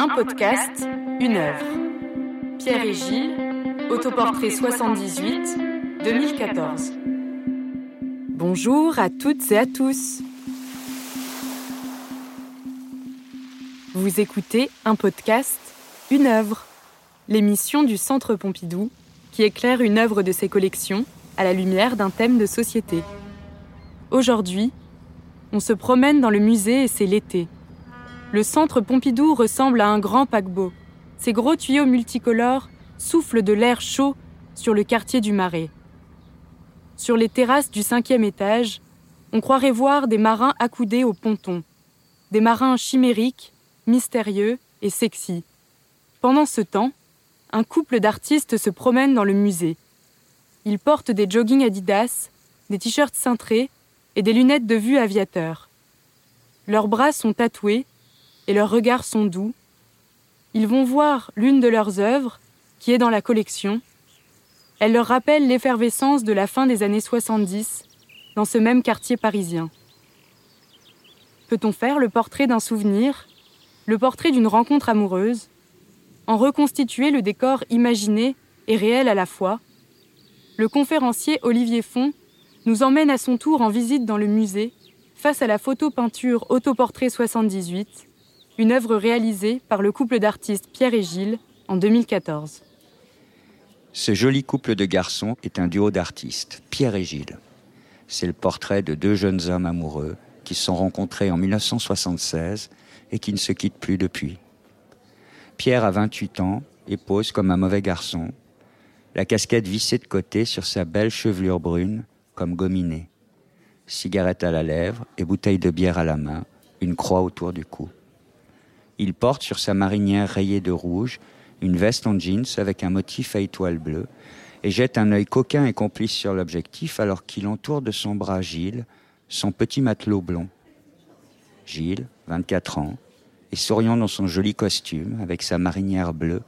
Un podcast, une œuvre. Pierre et Gilles, autoportrait 78, 2014. Bonjour à toutes et à tous. Vous écoutez un podcast, une œuvre, l'émission du Centre Pompidou qui éclaire une œuvre de ses collections à la lumière d'un thème de société. Aujourd'hui, on se promène dans le musée et c'est l'été. Le centre Pompidou ressemble à un grand paquebot. Ses gros tuyaux multicolores soufflent de l'air chaud sur le quartier du Marais. Sur les terrasses du cinquième étage, on croirait voir des marins accoudés au ponton. Des marins chimériques, mystérieux et sexy. Pendant ce temps, un couple d'artistes se promène dans le musée. Ils portent des joggings Adidas, des t-shirts cintrés et des lunettes de vue aviateur. Leurs bras sont tatoués et leurs regards sont doux. Ils vont voir l'une de leurs œuvres, qui est dans la collection. Elle leur rappelle l'effervescence de la fin des années 70 dans ce même quartier parisien. Peut-on faire le portrait d'un souvenir, le portrait d'une rencontre amoureuse, en reconstituer le décor imaginé et réel à la fois? Le conférencier Olivier Font nous emmène à son tour en visite dans le musée face à la photo-peinture Autoportrait 78 une œuvre réalisée par le couple d'artistes Pierre et Gilles en 2014. Ce joli couple de garçons est un duo d'artistes, Pierre et Gilles. C'est le portrait de deux jeunes hommes amoureux qui se sont rencontrés en 1976 et qui ne se quittent plus depuis. Pierre a 28 ans et pose comme un mauvais garçon, la casquette vissée de côté sur sa belle chevelure brune comme gominée. Cigarette à la lèvre et bouteille de bière à la main, une croix autour du cou. Il porte sur sa marinière rayée de rouge une veste en jeans avec un motif à étoile bleue et jette un œil coquin et complice sur l'objectif alors qu'il entoure de son bras Gilles, son petit matelot blond. Gilles, 24 ans, est souriant dans son joli costume avec sa marinière bleue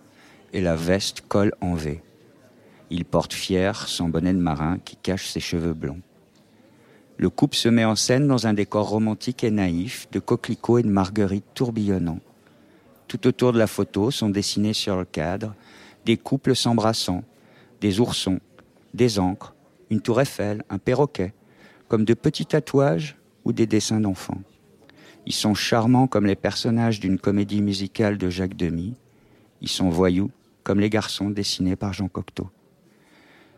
et la veste colle en V. Il porte fier son bonnet de marin qui cache ses cheveux blonds. Le couple se met en scène dans un décor romantique et naïf de coquelicots et de marguerites tourbillonnants. Tout autour de la photo sont dessinés sur le cadre des couples s'embrassant, des oursons, des encres, une tour Eiffel, un perroquet, comme de petits tatouages ou des dessins d'enfants. Ils sont charmants comme les personnages d'une comédie musicale de Jacques Demy. Ils sont voyous comme les garçons dessinés par Jean Cocteau.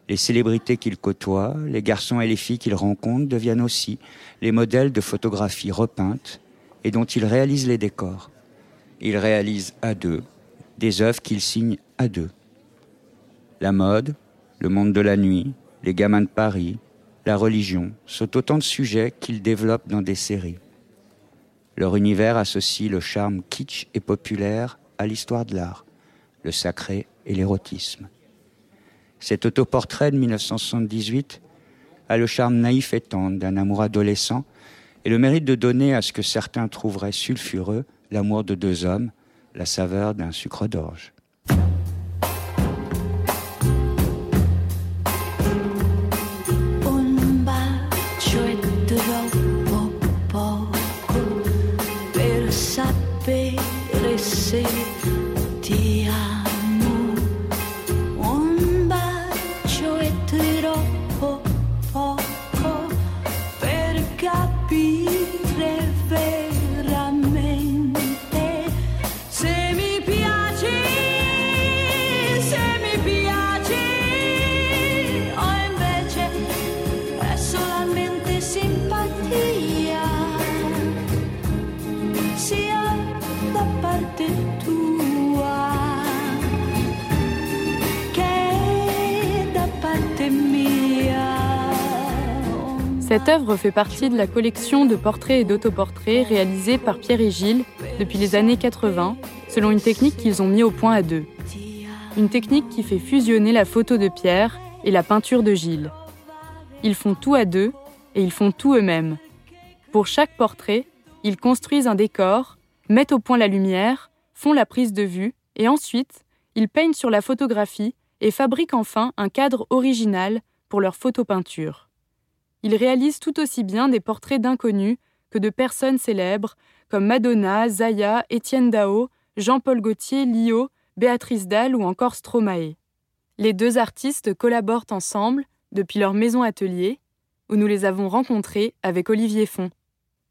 Les célébrités qu'ils côtoient, les garçons et les filles qu'ils rencontrent deviennent aussi les modèles de photographies repeintes et dont ils réalisent les décors. Il réalise à deux des œuvres qu'il signe à deux. La mode, le monde de la nuit, les gamins de Paris, la religion sont autant de sujets qu'il développe dans des séries. Leur univers associe le charme kitsch et populaire à l'histoire de l'art, le sacré et l'érotisme. Cet autoportrait de 1978 a le charme naïf et tendre d'un amour adolescent et le mérite de donner à ce que certains trouveraient sulfureux l'amour de deux hommes, la saveur d'un sucre d'orge. Cette œuvre fait partie de la collection de portraits et d'autoportraits réalisés par Pierre et Gilles depuis les années 80, selon une technique qu'ils ont mis au point à deux. Une technique qui fait fusionner la photo de Pierre et la peinture de Gilles. Ils font tout à deux et ils font tout eux-mêmes. Pour chaque portrait, ils construisent un décor, mettent au point la lumière, font la prise de vue et ensuite, ils peignent sur la photographie et fabriquent enfin un cadre original pour leur photopeinture il réalise tout aussi bien des portraits d'inconnus que de personnes célèbres comme Madonna, Zaya, Étienne Dao, Jean-Paul Gaultier, Lio, Béatrice Dalle ou encore Stromae. Les deux artistes collaborent ensemble depuis leur maison atelier, où nous les avons rencontrés avec Olivier Font.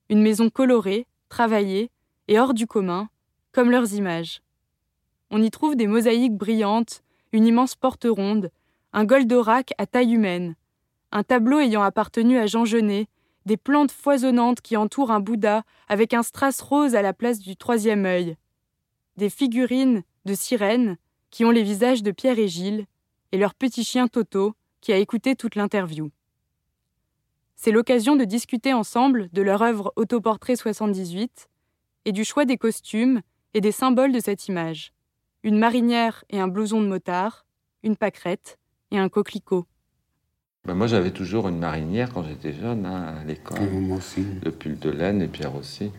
Une maison colorée, travaillée et hors du commun, comme leurs images. On y trouve des mosaïques brillantes, une immense porte ronde, un goldorak à taille humaine, un tableau ayant appartenu à Jean Genet, des plantes foisonnantes qui entourent un Bouddha avec un strass rose à la place du troisième œil, des figurines de sirènes qui ont les visages de Pierre et Gilles, et leur petit chien Toto qui a écouté toute l'interview. C'est l'occasion de discuter ensemble de leur œuvre Autoportrait 78 et du choix des costumes et des symboles de cette image. Une marinière et un blouson de motard, une pâquerette et un coquelicot. Ben moi, j'avais toujours une marinière quand j'étais jeune, hein, à l'école. Moi aussi. Le pull de laine et Pierre aussi.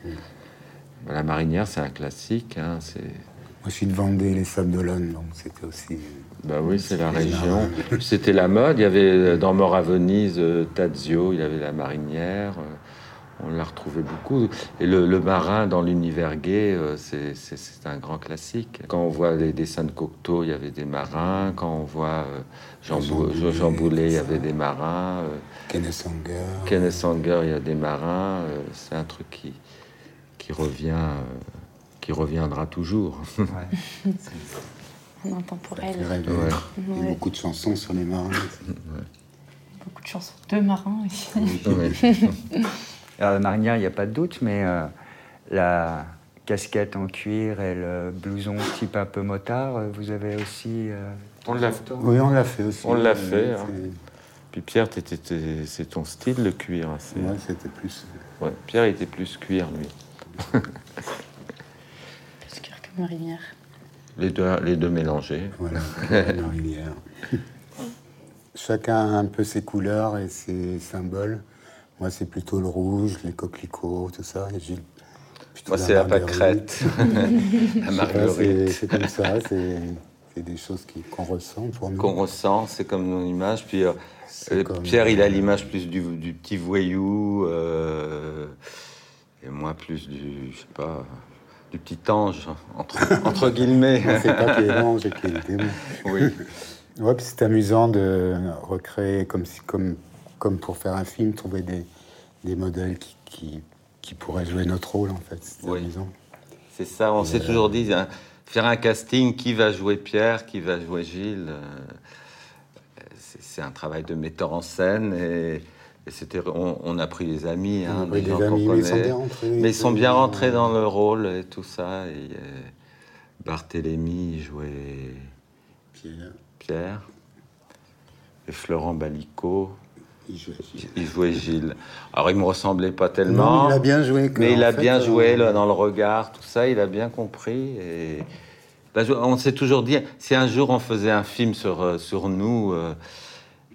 Ben, la marinière, c'est un classique. Hein, c'est... Moi, je suis de Vendée, les Sables d'Olonne, donc c'était aussi. Ben oui, c'est la région. C'était la mode. Il y avait dans Mort à Venise, euh, Tazio, il y avait la marinière. On l'a retrouvé beaucoup. Et le, le marin dans l'univers gay, euh, c'est, un grand classique. Quand on voit les dessins de Cocteau, il y avait des marins. Quand on voit euh, Jean, Jean Bou- Boulet, Jean Boulet, il y avait des marins. euh, Kenneth Sanger. Kenneth Sanger, il y a des marins. c'est un truc qui, qui revient, qui reviendra toujours. En intemporel. qui rêvait. Ouais. Il y a Ouais. beaucoup de chansons sur les marins. Beaucoup de chansons de marins aussi. Alors, la marinière, il n'y a pas de doute, mais euh, la casquette en cuir et le blouson type un peu motard, euh, vous avez aussi. euh, On l'a Oui, on l'a fait aussi. On l'a fait, hein. Puis Pierre, c'est ton style, le cuir. hein, Ouais, c'était plus. Ouais, Pierre était plus cuir, lui. Plus cœur que marinière. Les deux, les deux mélangés. Voilà, marinière. Chacun a un peu ses couleurs et ses symboles. Moi, c'est plutôt le rouge, les coquelicots, tout ça. Et Gilles, Moi, c'est la pâquerette. la C'est marguerite. c'est comme ça, c'est c'est des choses qu'on ressent pour nous. Qu'on ressent, c'est comme nos images. Puis euh, C'est euh, comme- Pierre, il a l'image plus du, du petit voyou. euh, et moi, plus du, je sais pas, du petit ange, entre, entre guillemets. Sait pas qui est l'ange et qui est le démon. oui. Ouais, puis c'est amusant de recréer, comme, si, comme, comme pour faire un film, trouver des, des modèles qui, qui, qui pourraient jouer notre rôle, en fait. C'est Oui. amusant. C'est ça, on s'est toujours dit, hein, faire un casting, qui va jouer Pierre, qui va jouer Gilles, euh, c'est un travail de metteur en scène et, et c'était, on, on a pris des amis, hein, des des gens amis, mais ils sont bien rentrés. Mais ils sont bien rentrés dans le rôle et tout ça. Et, euh, Barthélemy il jouait Pierre, Pierre et Florent Balico, il jouait. il jouait Gilles. Alors il me ressemblait pas tellement. mais il a bien joué. quoi. Mais il a fait, bien euh, joué là, dans le regard, tout ça, il a bien compris. Et... Ben, je- on s'est toujours dit, si un jour on faisait un film sur, euh, sur nous, euh,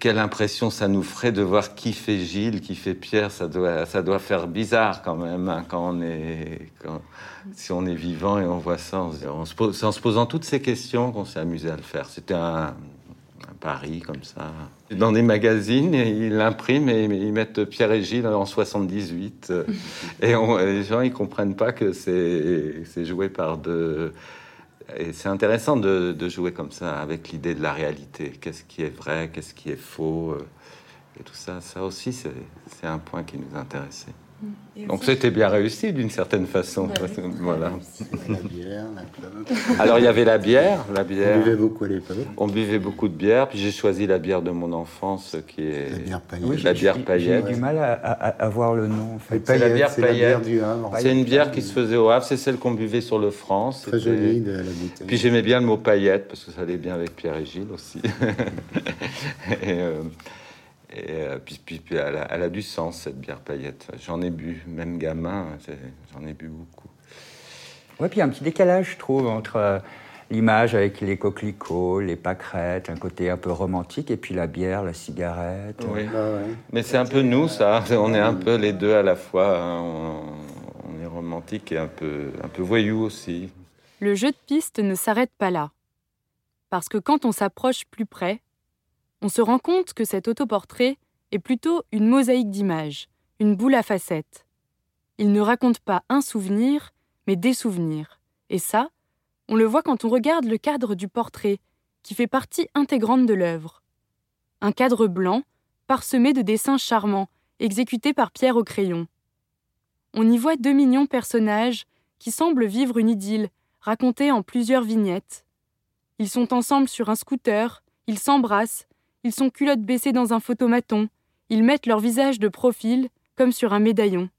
quelle impression ça nous ferait de voir qui fait Gilles, qui fait Pierre, ça doit, ça doit faire bizarre quand même, hein, quand on est, quand- si on est vivant et on voit ça. On se- on se pose- C'est en se posant toutes ces questions qu'on s'est amusé à le faire. C'était un, un pari comme ça. Dans des magazines, ils l'impriment et ils mettent Pierre et Gilles en 78. euh, et on- les gens, ils comprennent pas que c'est joué par deux. Et c'est intéressant de, de jouer comme ça, avec l'idée de la réalité. Qu'est-ce qui est vrai, qu'est-ce qui est faux, euh, et tout ça. Ça aussi, c'est un point qui nous intéressait. Donc c'était bien réussi d'une certaine façon. Voilà. La bière, la clope. Alors il y avait la bière, la On bière. buvait beaucoup à l'époque. On buvait beaucoup de bière, puis j'ai choisi la bière de mon enfance, qui est La bière paillette. Oui, la bière j'ai- paillette. J'ai du mal à, à- à voir le nom, en fait. C'est la bière paillette. C'est une bière qui se faisait au Havre, c'est celle qu'on buvait sur le France. Très jolie de la bouteille. Puis j'aimais bien le mot paillette parce que ça allait bien avec Pierre et Gilles aussi. et euh, et, euh, puis, puis- puis elle, a, elle a du sens cette bière paillette. J'en ai bu, même gamin, j'en ai bu beaucoup. Ouais, puis il y a un petit décalage, je trouve, entre euh, l'image avec les coquelicots, les pâquerettes, un côté un peu romantique, et puis la bière, la cigarette. Oui. Ah ouais. Mais c'est un peu nous, ça. On est un peu les deux à la fois. hein. On, on est romantique et un peu, un peu voyou aussi. Le jeu de piste ne s'arrête pas là. Parce que quand on s'approche plus près, on se rend compte que cet autoportrait est plutôt une mosaïque d'images, une boule à facettes. Il ne raconte pas un souvenir, mais des souvenirs. Et ça, On le voit quand on regarde le cadre du portrait, qui fait partie intégrante de l'œuvre. Un cadre blanc, parsemé de dessins charmants, exécutés par Pierre au crayon. On y voit deux mignons personnages qui semblent vivre une idylle, racontée en plusieurs vignettes. Ils sont ensemble sur un scooter, ils s'embrassent, ils sont culottes baissées dans un photomaton, ils mettent leur visage de profil, comme sur un médaillon.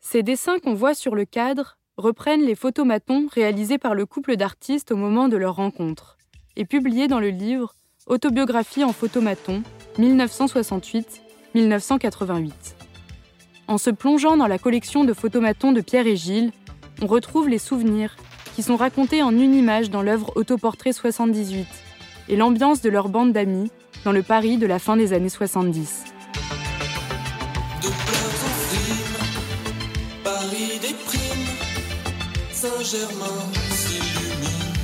Ces dessins qu'on voit sur le cadre reprennent les photomatons réalisés par le couple d'artistes au moment de leur rencontre et publiés dans le livre Autobiographie en photomaton 1968-1988. En se plongeant dans la collection de photomatons de Pierre et Gilles, on retrouve les souvenirs qui sont racontés en une image dans l'œuvre Autoportrait 78 et l'ambiance de leur bande d'amis dans le Paris de la fin des années 70. de pleurs en frime, Paris déprime, Saint-Germain s'illumine,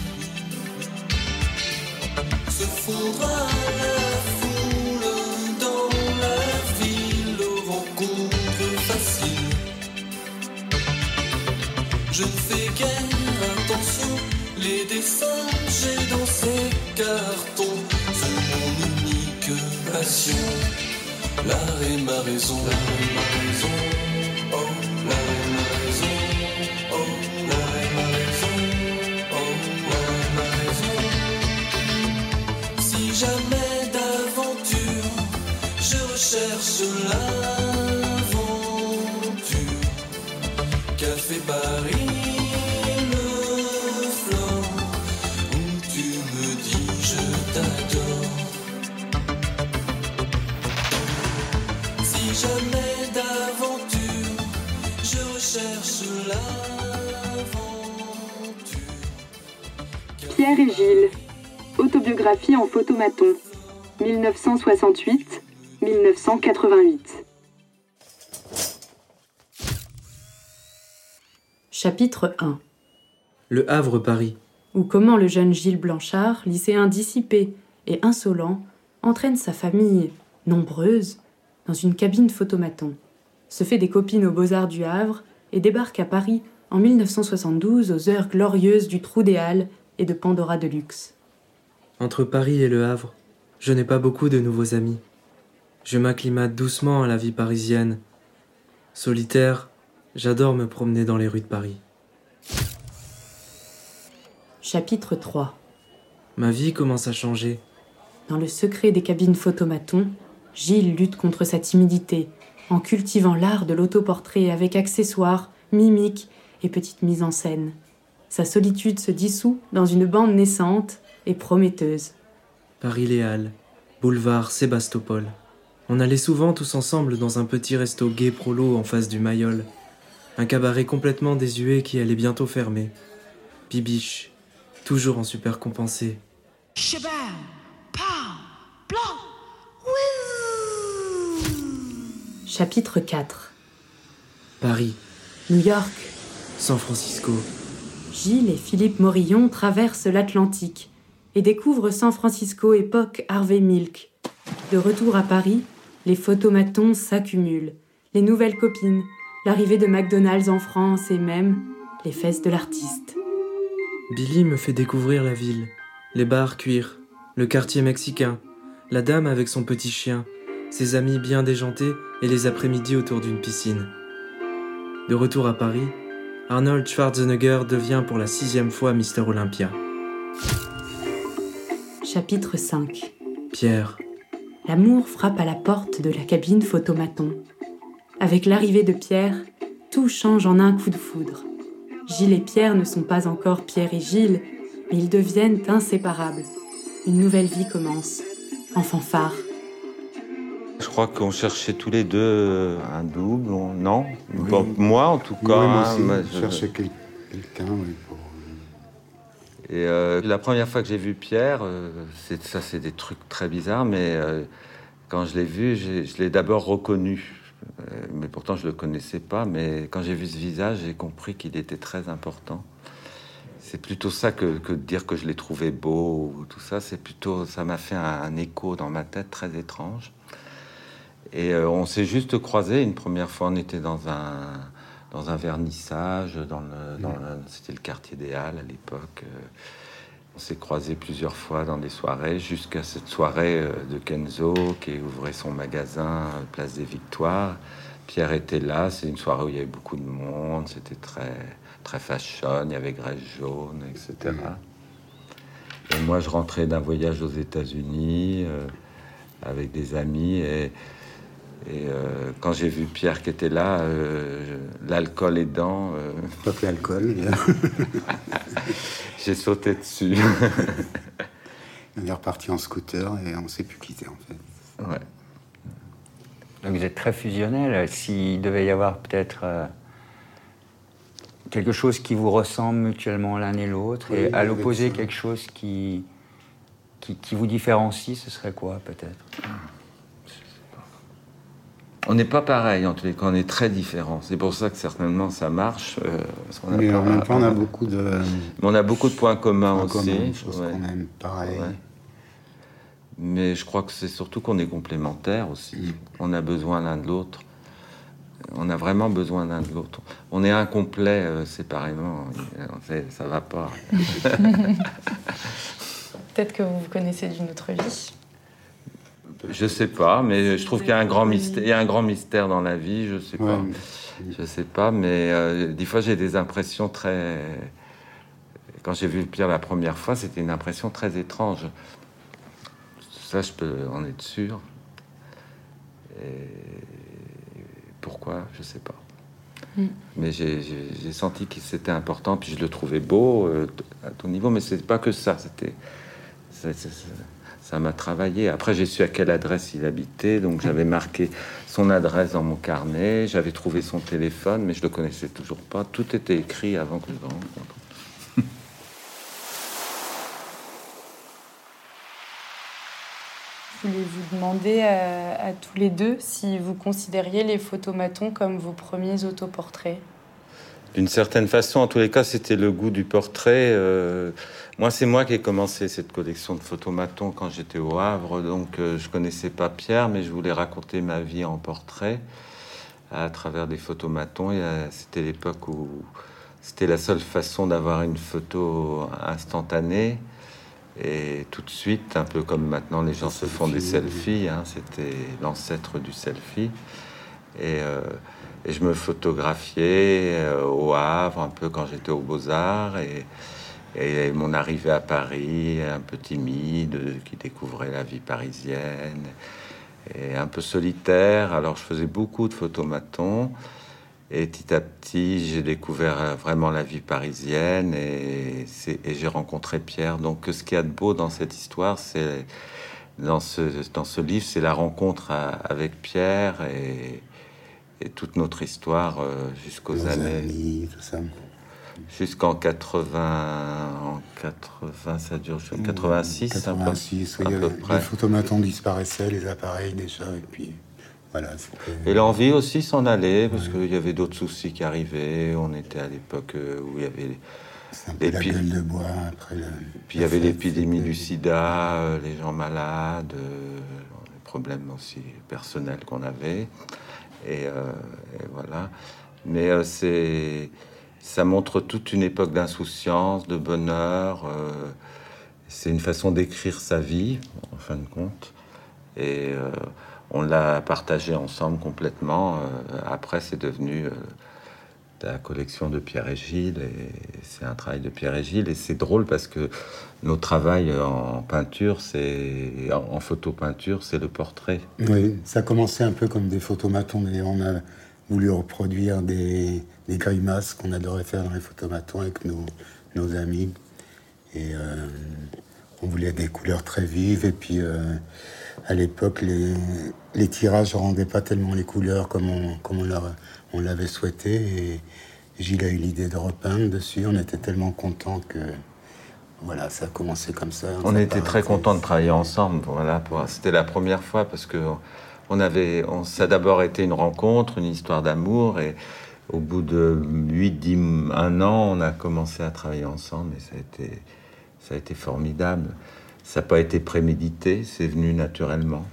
se fondra la foule dans la ville aux rencontres faciles. Je ne fais guère attention, les dessins j'ai dans ces cartons sont mon unique passion. L'art est ma raison, l'art est ma raison. Oh, l'art est ma raison. Oh, l'art est ma raison. Oh, l'art est ma raison. Si jamais d'aventure, je recherche l'aventure fait Paris Pierre et Gilles, autobiographie en photomaton, 1968-1988. Chapitre 1 Le Havre-Paris. Ou comment le jeune Gilles Blanchard, lycéen dissipé et insolent, entraîne sa famille, nombreuse, dans une cabine photomaton, se fait des copines aux Beaux-Arts du Havre et débarque à Paris en 1972 aux heures glorieuses du Trou des Halles et de Pandora de Luxe. Entre Paris et Le Havre, je n'ai pas beaucoup de nouveaux amis. Je m'acclimate doucement à la vie parisienne. Solitaire, j'adore me promener dans les rues de Paris. Chapitre 3 Ma vie commence à changer. Dans le secret des cabines photomaton, Gilles lutte contre sa timidité en cultivant l'art de l'autoportrait avec accessoires, mimiques et petites mises en scène. Sa solitude se dissout dans une bande naissante et prometteuse. Paris-Les Halles, boulevard Sébastopol. On allait souvent tous ensemble dans un petit resto gay prolo en face du Mayol. Un cabaret complètement désuet qui allait bientôt fermer. Bibiche, toujours en super compensé. Blanc, Chapitre 4 Paris, New York, San Francisco, Gilles et Philippe Morillon traversent l'Atlantique et découvrent San Francisco époque Harvey Milk. De retour à Paris, les photomatons s'accumulent, les nouvelles copines, l'arrivée de McDonald's en France et même les fesses de l'artiste. Billy me fait découvrir la ville, les bars cuir, le quartier mexicain, la dame avec son petit chien, ses amis bien déjantés et les après-midi autour d'une piscine. De retour à Paris, Arnold Schwarzenegger devient pour la sixième fois Mister Olympia. Chapitre 5 Pierre, L'amour frappe à la porte de la cabine photomaton. Avec l'arrivée de Pierre, tout change en un coup de foudre. Gilles et Pierre ne sont pas encore Pierre et Gilles, mais ils deviennent inséparables. Une nouvelle vie commence, en fanfare. Crois qu'on cherchait tous les deux euh, un double, on- non? Oui. Bon, Moi, en tout cas. Moi hein, aussi, moi, je cherchais quel- quelqu'un oui, pour... Et euh, la première fois que j'ai vu Pierre, euh, c'est, ça c'est des trucs très bizarres, mais euh, quand je l'ai vu, j'ai- je l'ai d'abord reconnu. Euh, mais pourtant je le connaissais pas. Mais quand j'ai vu ce visage, j'ai compris qu'il était très important. C'est plutôt ça que, que de dire que je l'ai trouvé beau ou tout ça. C'est plutôt ça m'a fait un, un écho dans ma tête très étrange. Et euh, on s'est juste croisés une première fois. On était dans un dans un vernissage, dans c'était le quartier des Halles à l'époque. euh, on s'est croisés plusieurs fois dans des soirées, jusqu'à cette soirée euh, de Kenzo qui ouvrait son magasin Place des Victoires. Pierre était là, c'est une soirée où il y avait beaucoup de monde, c'était très, très fashion, il y avait Grèce jaune, etc. Et moi, je rentrais d'un voyage aux États-Unis avec des amis et, et, euh, quand j'ai vu Pierre qui était là, euh, l'alcool aidant, euh, Pas que l'alcool. j'ai sauté dessus. On est reparti en scooter et on s'est plus quitté en fait. ouais. Donc vous êtes très fusionnel. S'il devait y avoir peut-être euh, quelque chose qui vous ressemble mutuellement l'un et l'autre, et à l'opposé quelque chose qui, qui, qui vous différencie, ce serait quoi peut-être? On n'est pas pareil, en tous les cas, on est très différents. C'est pour ça que certainement ça marche. euh, parce qu'on a Mais en pas- même temps, on a beaucoup de Mais on a beaucoup de points communs points aussi. communs, des choses ouais. qu'on aime pareil. Ouais. Mais je crois que c'est surtout qu'on est complémentaires aussi. Mm. On a besoin l'un de l'autre. On a vraiment besoin l'un de l'autre. On est incomplet euh, séparément. C'est- Ça va pas. Peut-être que vous vous connaissez d'une autre vie. Je sais pas, mais je trouve qu'il y a un grand mystère. Il y a un grand mystère dans la vie. Je sais Ouais. pas. Je sais pas, mais euh, des fois j'ai des impressions très. Quand j'ai vu Pierre la première fois, c'était une impression très étrange. Ça, je peux en être sûr. Et pourquoi, je sais pas. Mm. Mais j'ai- senti que c'était important, puis je le trouvais beau euh, à ton niveau, mais c'est pas que ça. C'était ça- m'a travaillé. Après, j'ai su à quelle adresse il habitait, donc j'avais marqué son adresse dans mon carnet. J'avais trouvé son téléphone, mais je le connaissais toujours pas. Tout était écrit avant que je le rencontre. Je voulais vous demander à, à tous les deux si vous considériez les photomatons comme vos premiers autoportraits. D'une certaine façon, en tous les cas, c'était le goût du portrait. Euh, moi, c'est moi qui ai commencé cette collection de photomatons quand j'étais au Havre. Donc, euh, je connaissais pas Pierre, mais je voulais raconter ma vie en portrait à travers des photomatons. Et, euh, C'était l'époque où c'était la seule façon d'avoir une photo instantanée. Et tout de suite, un peu comme maintenant les gens se font des selfies, hein, c'était l'ancêtre du selfie. Et, euh, et je me photographiais euh, au Havre, un peu quand j'étais aux Beaux-Arts. Et, et mon arrivée à Paris, un peu timide, euh, qui découvrait la vie parisienne, et un peu solitaire. Alors je faisais beaucoup de photomatons. Et petit à petit, j'ai découvert euh, vraiment la vie parisienne et, j'ai rencontré Pierre. Donc, ce qu'il y a de beau dans cette histoire, c'est dans ce, dans ce livre, c'est la rencontre à- avec Pierre et, et toute notre histoire euh, jusqu'aux années, amis, tout ça. Jusqu'en 80, en 80, ça dure jusqu'en 86, un peu- 86, oui, à peu près. les photomatons disparaissaient, les appareils déjà, et puis voilà. Et l'envie aussi s'en allait, parce qu'il y avait d'autres soucis qui arrivaient. On était à l'époque euh, où il y avait un peu la gueule de bois après le. Puis il y avait l'épidémie du sida, euh, les gens malades, euh, les problèmes aussi personnels qu'on avait. Et, euh, et voilà. Mais c'est, ça montre toute une époque d'insouciance, de bonheur. euh, c'est une façon d'écrire sa vie, en fin de compte. Et euh, on l'a partagé ensemble complètement. Euh, après, c'est devenu la collection de Pierre et Gilles. Et c'est un travail de Pierre et Gilles. Et c'est drôle parce que notre travail en peinture, c'est en, en photo-peinture, c'est le portrait. Oui, ça commençait un peu comme des photomatons, mais on a voulu reproduire des, des grimaces qu'on adorait faire dans les photomatons avec nos, nos amis. Et euh, on voulait des couleurs très vives. Et puis, euh, à l'époque, les, les tirages ne rendaient pas tellement les couleurs comme on, comme on l'a- on l'avait souhaité. Et Gilles a eu l'idée de repeindre dessus. On était tellement contents que. Voilà, ça a commencé comme ça. On était très contents de travailler ensemble. Voilà, c'était la première fois parce que on avait, on, ça a d'abord été une rencontre, une histoire d'amour, et au bout de 8, 10, un an, on a commencé à travailler ensemble, et ça a été, ça a été formidable. Ça n'a pas été prémédité, c'est venu naturellement.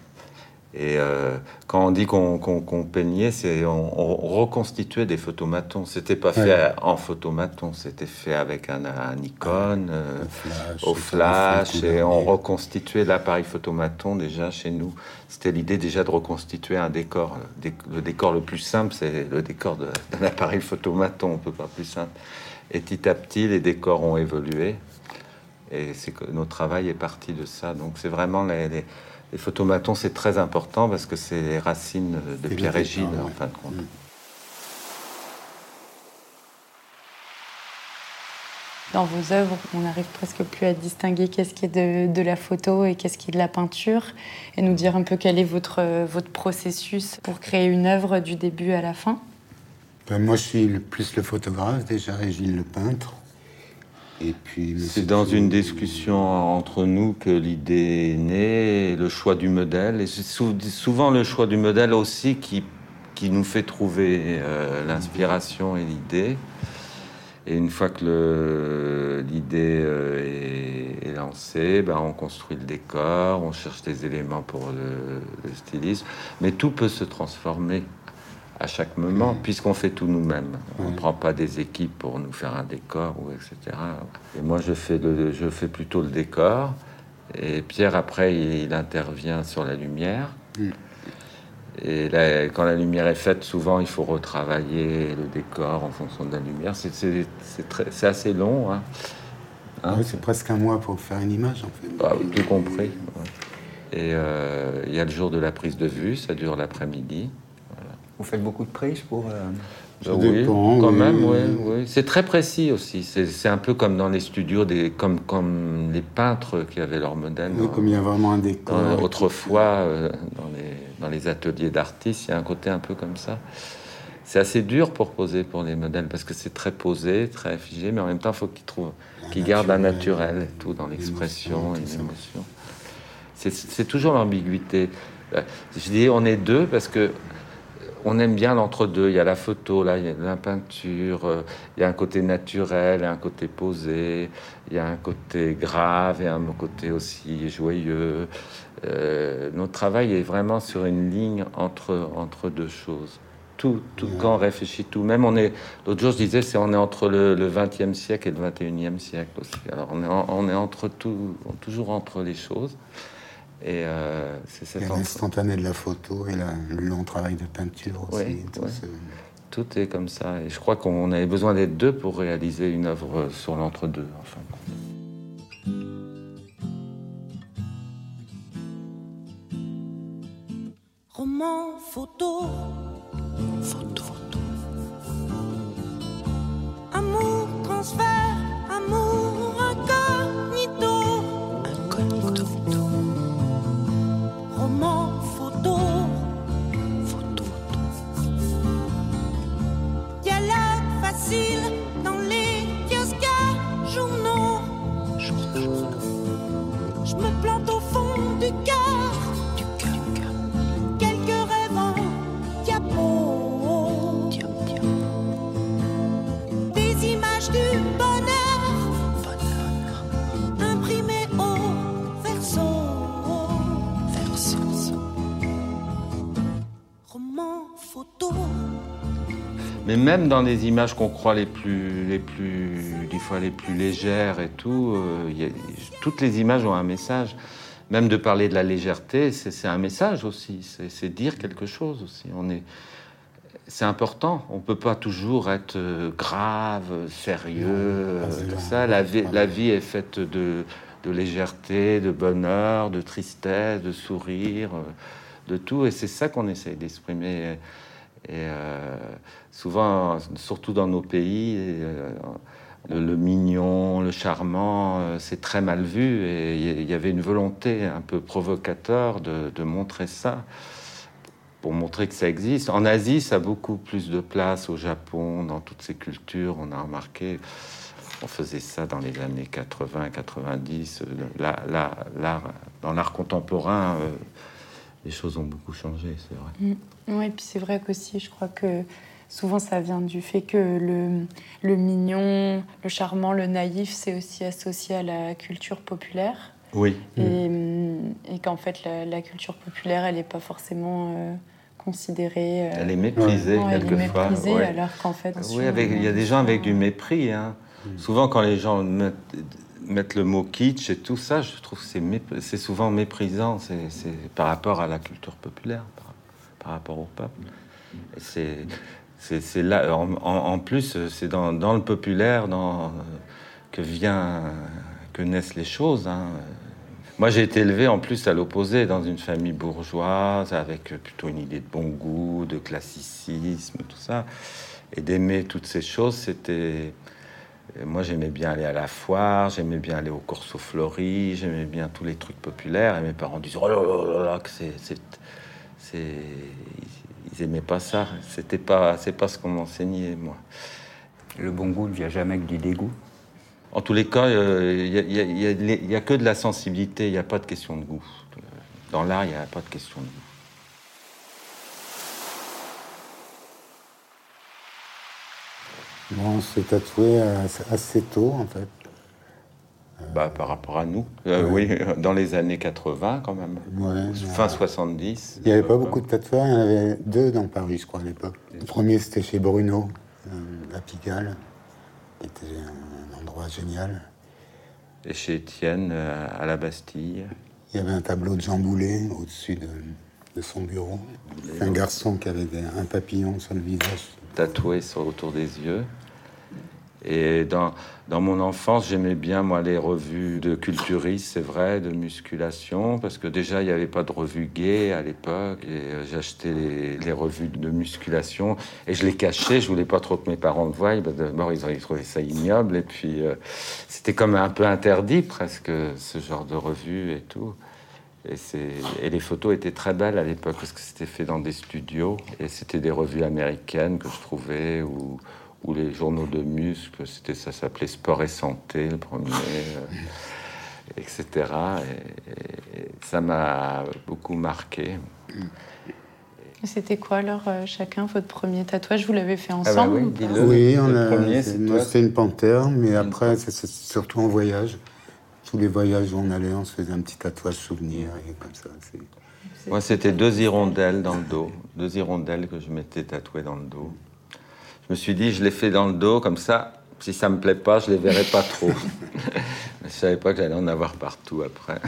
Et euh, quand on dit qu'on peignait, c'est on, on reconstituait des photomatons. C'était pas fait en photomaton, c'était fait avec un, un Nikon, euh, Au flash, au et flash, tout, et on reconstituait l'appareil photomaton déjà chez nous. C'était l'idée déjà de reconstituer un décor. Le dé- Le décor le plus simple, c'est le décor d'un appareil photomaton, on peut pas plus simple. Et petit à petit, les décors ont évolué. Et c'est que notre travail est parti de ça. Donc c'est vraiment les, les, les photomatons, c'est très important parce que c'est les racines de Pierre Gilles, en fin de compte. Mm. Dans vos œuvres, on n'arrive presque plus à distinguer qu'est-ce qui est de, de la photo et qu'est-ce qui est de la peinture, et nous dire un peu quel est votre, euh, votre processus pour créer une œuvre du début à la fin? Ben, moi, je suis le- plus le photographe déjà, Gilles le peintre. Et puis, C'est dans une discussion entre nous que l'idée est née, le choix du modèle. Et c'est sou- souvent le choix du modèle aussi qui, qui nous fait trouver euh, l'inspiration et l'idée. Et une fois que l'idée euh, est, est lancée, ben, on construit le décor, on cherche des éléments pour le, le stylisme. Mais tout peut se transformer à chaque moment, puisqu'on fait tout nous-mêmes. On ne prend pas des équipes pour nous faire un décor, ou etc. Et moi, je fais, le, je fais plutôt le décor. Et Pierre, après, il, il intervient sur la lumière. Et là, quand la lumière est faite, souvent, il faut retravailler le décor en fonction de la lumière. C'est- assez long. Hein. Hein, Ouais, c'est presque un mois pour faire une image, en fait. ah, tout compris. ouais. Et euh, il y a le jour de la prise de vue, ça dure l'après-midi. Vous faites beaucoup de prises pour. euh, Ça oui, dépend, quand oui, même, oui. oui. C'est très précis aussi. C'est c'est un peu comme dans les studios, des, comme, comme les peintres qui avaient leur modèle. Dans- comme il y a vraiment un décor. dans- autrefois, euh, dans, les, dans les ateliers d'artistes, il y a un côté un peu comme ça. C'est assez dur pour poser pour les modèles parce que c'est très posé, très figé, mais en même temps, il faut qu'ils trouvent, qu'ils gardent un naturel et tout dans l'expression et l'émotion, C'est toujours l'ambiguïté. Euh, Je dis on est deux parce que on aime bien l'entre-deux. Il y a la photo, là, il y a la peinture, euh, il y a un côté naturel, un côté posé, il y a un côté grave et un côté aussi joyeux. Euh, notre travail est vraiment sur une ligne entre, entre deux choses. Tout, tout quand on réfléchit tout. Même on est, l'autre jour je disais, c'est on est entre le, le 20e siècle et le 21e siècle aussi. Alors on est, en- on est entre tout, toujours entre les choses. Et euh, c'est Il y cette a entre- l'instantané de la photo et la- le long travail de peinture aussi. Ouais, tout ouais. ça. Tout est comme ça. Et je crois qu'on avait besoin d'être deux pour réaliser une œuvre sur l'entre-deux. Enfin. Roman, photo, photo, photo. Amour, transfert, amour, facile dans les kiosques à journaux. Je me plante au fond du cœur, Mais même dans les images qu'on croit les plus, les plus, des fois les plus légères et tout, euh, il y a- toutes les images ont un message. Même de parler de la légèreté, c'est un message aussi. C'est dire quelque chose aussi. On est, c'est important. On peut pas toujours être euh, grave, sérieux, euh, tout ça. La vie, la vie est faite de, de légèreté, de bonheur, de tristesse, de sourire, de tout. Et c'est ça qu'on essaye d'exprimer. Et euh, souvent, surtout dans nos pays, euh, le, mignon, le charmant, euh, c'est très mal vu. Et il y avait une volonté un peu provocateur de, montrer ça, pour montrer que ça existe. En Asie, ça a beaucoup plus de place, au Japon, dans toutes ces cultures, on a remarqué. On faisait ça dans les années 80, 90. euh, Là, là, l'art- dans l'art contemporain, les choses ont beaucoup changé, c'est vrai. Oui, et puis c'est vrai qu'aussi, je crois que souvent ça vient du fait que le, le mignon, le charmant, le naïf, c'est aussi associé à la culture populaire. Oui. Et hum, et qu'en fait, la, la culture populaire, elle n'est pas forcément euh, considérée. euh, Elle est méprisée ouais, elle est quelquefois. méprisée, ouais. alors qu'en fait. Oui, avec- il y a des gens avec du mépris. hein. Souvent, quand les gens mettent, mettent le mot kitsch et tout ça, je trouve que c'est c'est souvent méprisant. C'est par rapport à la culture populaire, par, rapport au peuple. C'est là. En, plus, c'est dans, dans le populaire dans, que vient que naissent les choses. hein. Moi, j'ai été élevé en plus à l'opposé, dans une famille bourgeoise, avec plutôt une idée de bon goût, de classicisme, tout ça. Et d'aimer toutes ces choses, c'était. Moi, j'aimais bien aller à la foire, j'aimais bien aller aux courses aux fleuries, j'aimais bien tous les trucs populaires. Et mes parents disaient Oh là là là là, que c'est. c'est- Ils aimaient pas ça. C'était pas, c'est pas ce qu'on m'enseignait, moi. Le bon goût ne vient jamais que du dégoût. En tous les cas, il n'y a, y a- y a- y a que de la sensibilité, il n'y a pas de question de goût. Dans l'art, il n'y a pas de question de goût. On s'est tatoué assez, tôt, en fait. Bah, par rapport à nous, Euh, oui, dans les années 80 quand même. Ouais, Fin 70. Il n'y avait pas beaucoup de tatoueurs, il y en avait deux dans Paris, je crois, à l'époque. Le premier, c'était chez Bruno, euh, à Pigalle, qui était un endroit génial. Et chez Étienne, euh, à la Bastille. Il y avait un tableau de Jean Boulet au-dessus de, de son bureau. C'est un garçon qui avait des- un papillon sur le visage. Tatoué sur, autour des yeux. Et dans, dans mon enfance, j'aimais bien, moi, les revues de culturistes, c'est vrai, de musculation, parce que déjà, il n'y avait pas de revues gays à l'époque, et euh, j'achetais les, les revues de musculation, et je les cachais, je voulais pas trop que mes parents le voient, Ben, d'abord, ils auraient trouvé ça ignoble, et puis euh, c'était comme un peu interdit, presque, ce genre de revues et tout. Et, les photos étaient très belles à l'époque parce que c'était fait dans des studios et c'était des revues américaines que je trouvais ou, ou les journaux de muscles. C'était ça s'appelait Sport et Santé le premier, euh, etc. Et, ça m'a beaucoup marqué. C'était quoi alors, euh, chacun, votre premier tatouage? Vous l'avez fait Ah bah ensemble oui, ou on a, premier, c'est- moi, c'était une panthère, mais après, c'est c'est surtout en voyage. Tous les voyages où on allait, on se faisait un petit tatouage souvenir, et comme ça. c'est- Moi, c'était deux hirondelles dans le dos. Deux hirondelles que je m'étais tatouées dans le dos. Je me suis dit, je les fais dans le dos, comme ça, si ça me plaît pas, je les verrai pas trop. Mais je savais pas que j'allais en avoir partout après.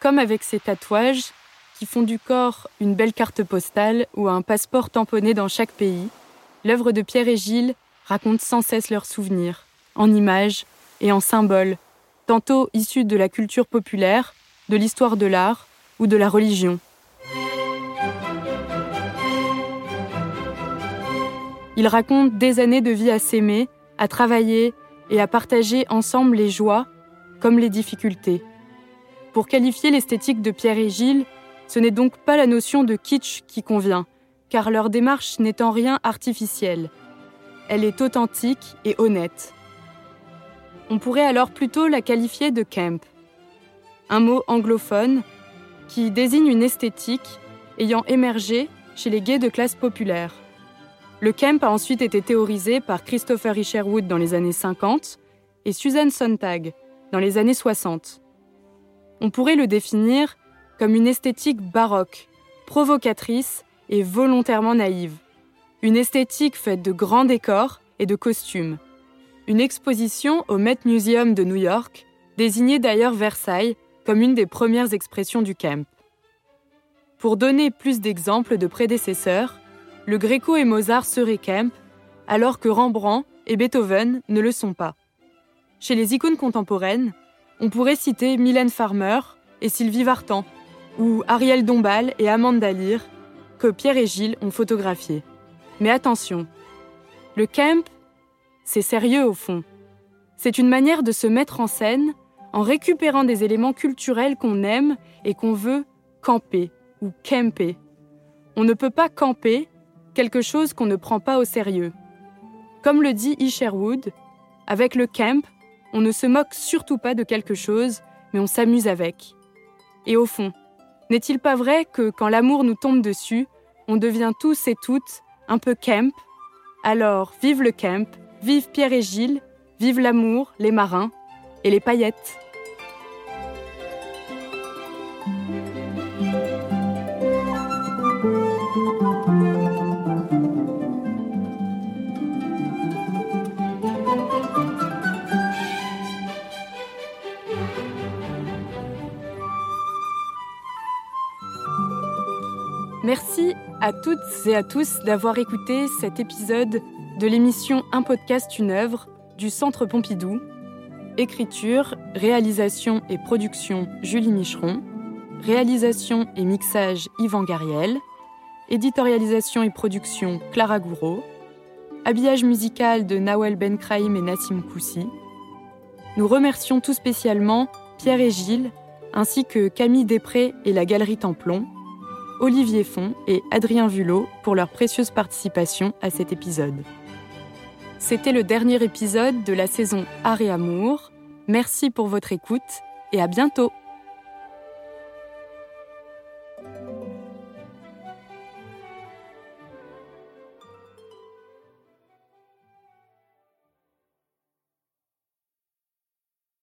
Comme avec ces tatouages, qui font du corps une belle carte postale ou un passeport tamponné dans chaque pays, l'œuvre de Pierre et Gilles raconte sans cesse leurs souvenirs, en images et en symboles, tantôt issus de la culture populaire, de l'histoire de l'art ou de la religion. Ils racontent des années de vie à s'aimer, à travailler et à partager ensemble les joies comme les difficultés. Pour qualifier l'esthétique de Pierre et Gilles, ce n'est donc pas la notion de kitsch qui convient, car leur démarche n'est en rien artificielle. Elle est authentique et honnête. On pourrait alors plutôt la qualifier de camp, un mot anglophone qui désigne une esthétique ayant émergé chez les gays de classe populaire. Le camp a ensuite été théorisé par Christopher Isherwood dans les années 50 et Susan Sontag dans les années 60 on pourrait le définir comme une esthétique baroque, provocatrice et volontairement naïve. Une esthétique faite de grands décors et de costumes. Une exposition au Met Museum de New York désignait d'ailleurs Versailles comme une des premières expressions du camp. Pour donner plus d'exemples de prédécesseurs, le Gréco et Mozart seraient camp, alors que Rembrandt et Beethoven ne le sont pas. Chez les icônes contemporaines, on pourrait citer Mylène Farmer et Sylvie Vartan, ou Ariel Dombal et Amanda Lear, que Pierre et Gilles ont photographiés. Mais attention, le camp, c'est sérieux au fond. C'est une manière de se mettre en scène en récupérant des éléments culturels qu'on aime et qu'on veut camper ou camper. On ne peut pas camper quelque chose qu'on ne prend pas au sérieux. Comme le dit Isherwood, avec le camp, on ne se moque surtout pas de quelque chose, mais on s'amuse avec. Et au fond, n'est-il pas vrai que quand l'amour nous tombe dessus, on devient tous et toutes un peu camp. Alors, vive le camp, vive Pierre et Gilles, vive l'amour, les marins, et les paillettes. Merci à toutes et à tous d'avoir écouté cet épisode de l'émission Un podcast, une œuvre du Centre Pompidou. Écriture, réalisation et production Julie Micheron. Réalisation et mixage Yvan Gariel. Éditorialisation et production Clara Gouraud. Habillage musical de Nawel Benkraïm et Nassim Koussi. Nous remercions tout spécialement Pierre et Gilles, ainsi que Camille Després et la Galerie Templon. Olivier Font et Adrien Vulot pour leur précieuse participation à cet épisode. C'était le dernier épisode de la saison Art et Amour. Merci pour votre écoute et à bientôt